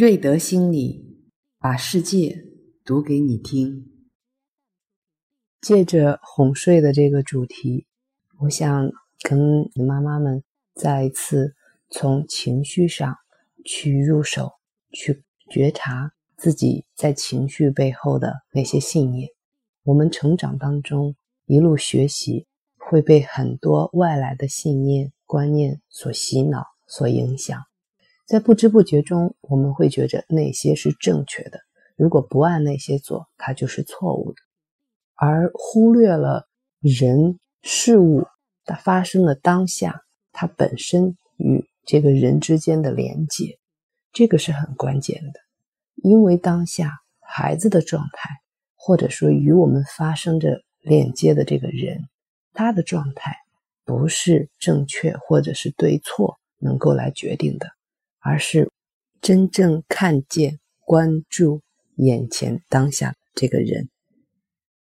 瑞德心理把世界读给你听。借着哄睡的这个主题，我想跟妈妈们再一次从情绪上去入手，去觉察自己在情绪背后的那些信念。我们成长当中一路学习，会被很多外来的信念、观念所洗脑、所影响。在不知不觉中，我们会觉着那些是正确的。如果不按那些做，它就是错误的，而忽略了人事物它发生的当下，它本身与这个人之间的连接，这个是很关键的。因为当下孩子的状态，或者说与我们发生着链接的这个人，他的状态不是正确或者是对错能够来决定的。而是真正看见、关注眼前当下这个人。